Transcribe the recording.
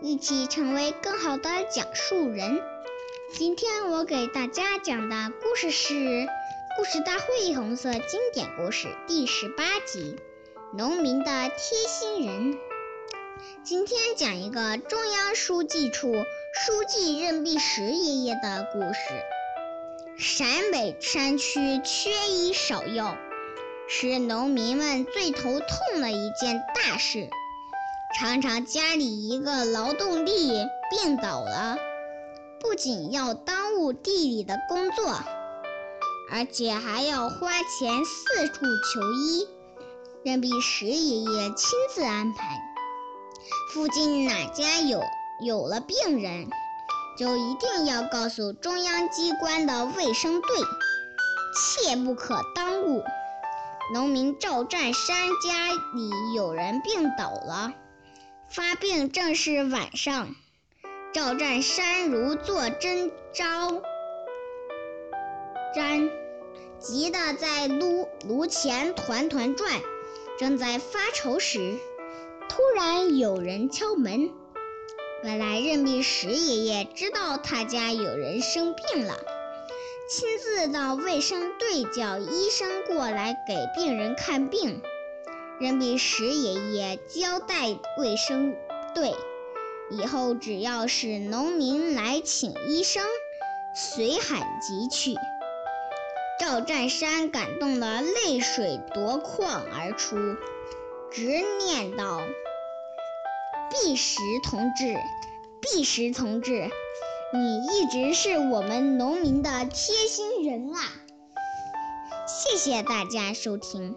一起成为更好的讲述人。今天我给大家讲的故事是《故事大会红色经典故事》第十八集《农民的贴心人》。今天讲一个中央书记处书记任弼时爷爷的故事。陕北山区缺医少药，是农民们最头痛的一件大事。常常家里一个劳动力病倒了，不仅要耽误地里的工作，而且还要花钱四处求医。任弼时爷爷亲自安排，附近哪家有有了病人，就一定要告诉中央机关的卫生队，切不可耽误。农民赵占山家里有人病倒了。发病正是晚上，赵占山如坐针招毡，急得在炉炉前团团转。正在发愁时，突然有人敲门。原来任弼时爷爷知道他家有人生病了，亲自到卫生队叫医生过来给病人看病。任弼时爷爷交代卫生队，以后只要是农民来请医生，随喊即去。赵占山感动得泪水夺眶而出，直念道：“弼时同志，弼时同志，你一直是我们农民的贴心人啊！”谢谢大家收听。